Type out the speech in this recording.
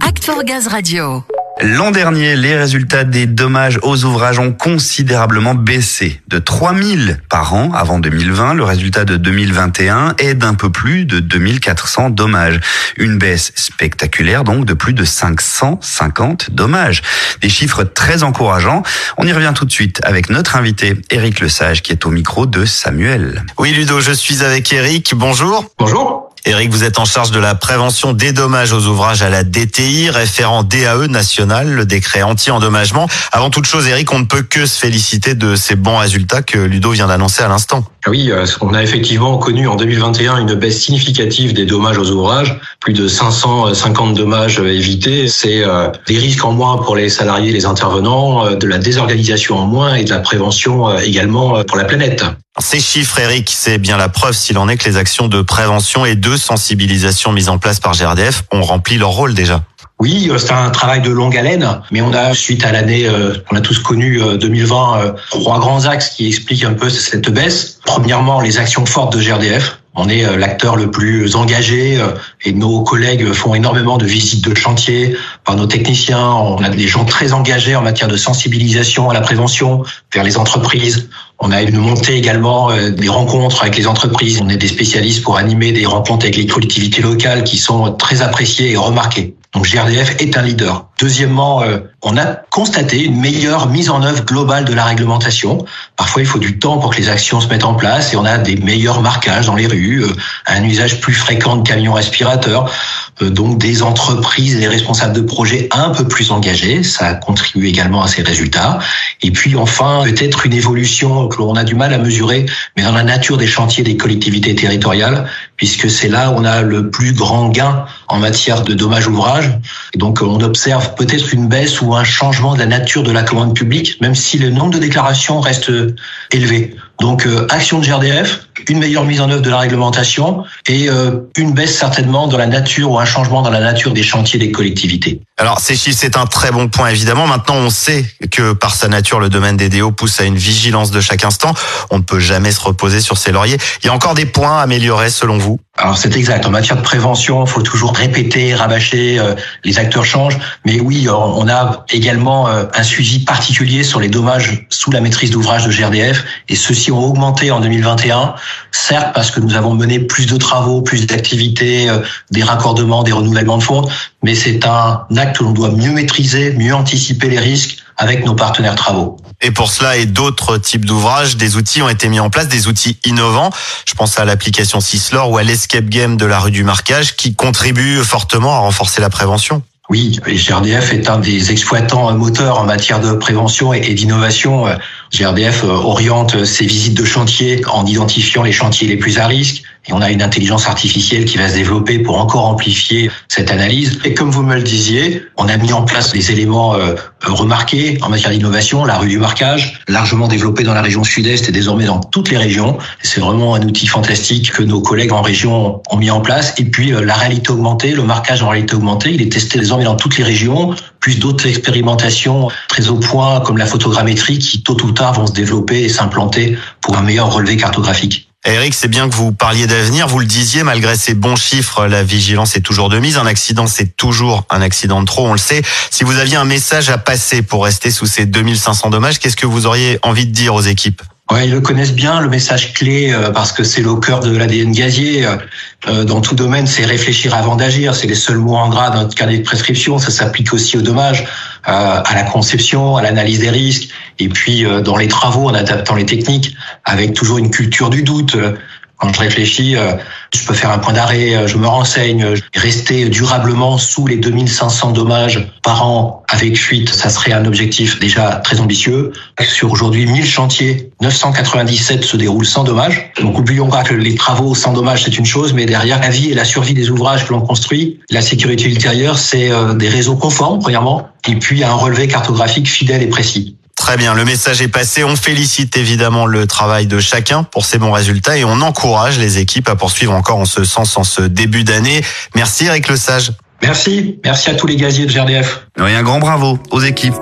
Act for Gaz Radio. L'an dernier, les résultats des dommages aux ouvrages ont considérablement baissé. De 3000 par an avant 2020, le résultat de 2021 est d'un peu plus de 2400 dommages. Une baisse spectaculaire donc de plus de 550 dommages. Des chiffres très encourageants. On y revient tout de suite avec notre invité, Éric Lesage, qui est au micro de Samuel. Oui Ludo, je suis avec Éric. Bonjour. Bonjour. Eric, vous êtes en charge de la prévention des dommages aux ouvrages à la DTI, référent DAE national, le décret anti-endommagement. Avant toute chose, Eric, on ne peut que se féliciter de ces bons résultats que Ludo vient d'annoncer à l'instant. Ah oui, euh, on a effectivement connu en 2021 une baisse significative des dommages aux ouvrages, plus de 550 dommages évités. C'est euh, des risques en moins pour les salariés, les intervenants, euh, de la désorganisation en moins et de la prévention également pour la planète. Ces chiffres, Eric, c'est bien la preuve s'il en est que les actions de prévention et de sensibilisation mises en place par GRDF ont rempli leur rôle déjà. Oui, c'est un travail de longue haleine, mais on a, suite à l'année, on a tous connu 2020, trois grands axes qui expliquent un peu cette baisse. Premièrement, les actions fortes de GRDF. On est euh, l'acteur le plus engagé euh, et nos collègues font énormément de visites de chantier par nos techniciens. On a des gens très engagés en matière de sensibilisation à la prévention vers les entreprises. On a une montée également euh, des rencontres avec les entreprises. On est des spécialistes pour animer des rencontres avec les collectivités locales qui sont très appréciées et remarquées. Donc GRDF est un leader. Deuxièmement, on a constaté une meilleure mise en œuvre globale de la réglementation. Parfois, il faut du temps pour que les actions se mettent en place et on a des meilleurs marquages dans les rues, euh, un usage plus fréquent de camions respirateurs, euh, donc des entreprises des responsables de projets un peu plus engagés. Ça contribue également à ces résultats. Et puis enfin, peut-être une évolution que l'on a du mal à mesurer, mais dans la nature des chantiers des collectivités territoriales, puisque c'est là où on a le plus grand gain en matière de dommages ouvrages. Donc on observe peut-être une baisse ou un changement de la nature de la commande publique, même si le nombre de déclarations reste élevé. Donc euh, action de GRDF, une meilleure mise en œuvre de la réglementation et euh, une baisse certainement dans la nature ou un changement dans la nature des chantiers des collectivités. Alors ces c'est un très bon point évidemment. Maintenant, on sait que par sa nature, le domaine des DO pousse à une vigilance de chaque instant. On ne peut jamais se reposer sur ses lauriers. Il y a encore des points à améliorer selon vous? Alors c'est exact. En matière de prévention, il faut toujours répéter, rabâcher. Euh, les acteurs changent, mais oui, on a également euh, un suivi particulier sur les dommages sous la maîtrise d'ouvrage de GRDF, et ceux-ci ont augmenté en 2021. Certes, parce que nous avons mené plus de travaux, plus d'activités, euh, des raccordements, des renouvellements de fonds, mais c'est un acte que l'on doit mieux maîtriser, mieux anticiper les risques avec nos partenaires travaux. Et pour cela et d'autres types d'ouvrages, des outils ont été mis en place, des outils innovants. Je pense à l'application Syslor ou à l'escape game de la rue du marquage qui contribuent fortement à renforcer la prévention. Oui, GRDF est un des exploitants moteurs en matière de prévention et d'innovation. GRDF oriente ses visites de chantier en identifiant les chantiers les plus à risque, et on a une intelligence artificielle qui va se développer pour encore amplifier cette analyse. Et comme vous me le disiez, on a mis en place des éléments euh, remarqués en matière d'innovation, la rue du marquage, largement développée dans la région sud-est et désormais dans toutes les régions. C'est vraiment un outil fantastique que nos collègues en région ont mis en place. Et puis euh, la réalité augmentée, le marquage en réalité augmentée, il est testé désormais dans toutes les régions, plus d'autres expérimentations très au point comme la photogrammétrie qui tôt ou tard vont se développer et s'implanter pour un meilleur relevé cartographique. Eric, c'est bien que vous parliez d'avenir. Vous le disiez, malgré ces bons chiffres, la vigilance est toujours de mise. Un accident, c'est toujours un accident de trop, on le sait. Si vous aviez un message à passer pour rester sous ces 2500 dommages, qu'est-ce que vous auriez envie de dire aux équipes? Ouais, ils le connaissent bien, le message clé, euh, parce que c'est le cœur de l'ADN gazier. Euh, euh, dans tout domaine, c'est réfléchir avant d'agir. C'est les seuls mots en gras dans notre carnet de prescription. Ça s'applique aussi aux dommages, à la conception, à l'analyse des risques, et puis dans les travaux, en adaptant les techniques, avec toujours une culture du doute. Quand je réfléchis, euh, je peux faire un point d'arrêt, euh, je me renseigne, rester durablement sous les 2500 dommages par an avec fuite, ça serait un objectif déjà très ambitieux. Sur aujourd'hui 1000 chantiers, 997 se déroulent sans dommages. Donc oublions pas que les travaux sans dommages c'est une chose, mais derrière la vie et la survie des ouvrages que l'on construit, la sécurité ultérieure c'est euh, des réseaux conformes premièrement, et puis un relevé cartographique fidèle et précis. Très bien, le message est passé. On félicite évidemment le travail de chacun pour ces bons résultats et on encourage les équipes à poursuivre encore en ce sens en ce début d'année. Merci Eric Le Sage. Merci, merci à tous les gaziers de GRDF. Et un grand bravo aux équipes.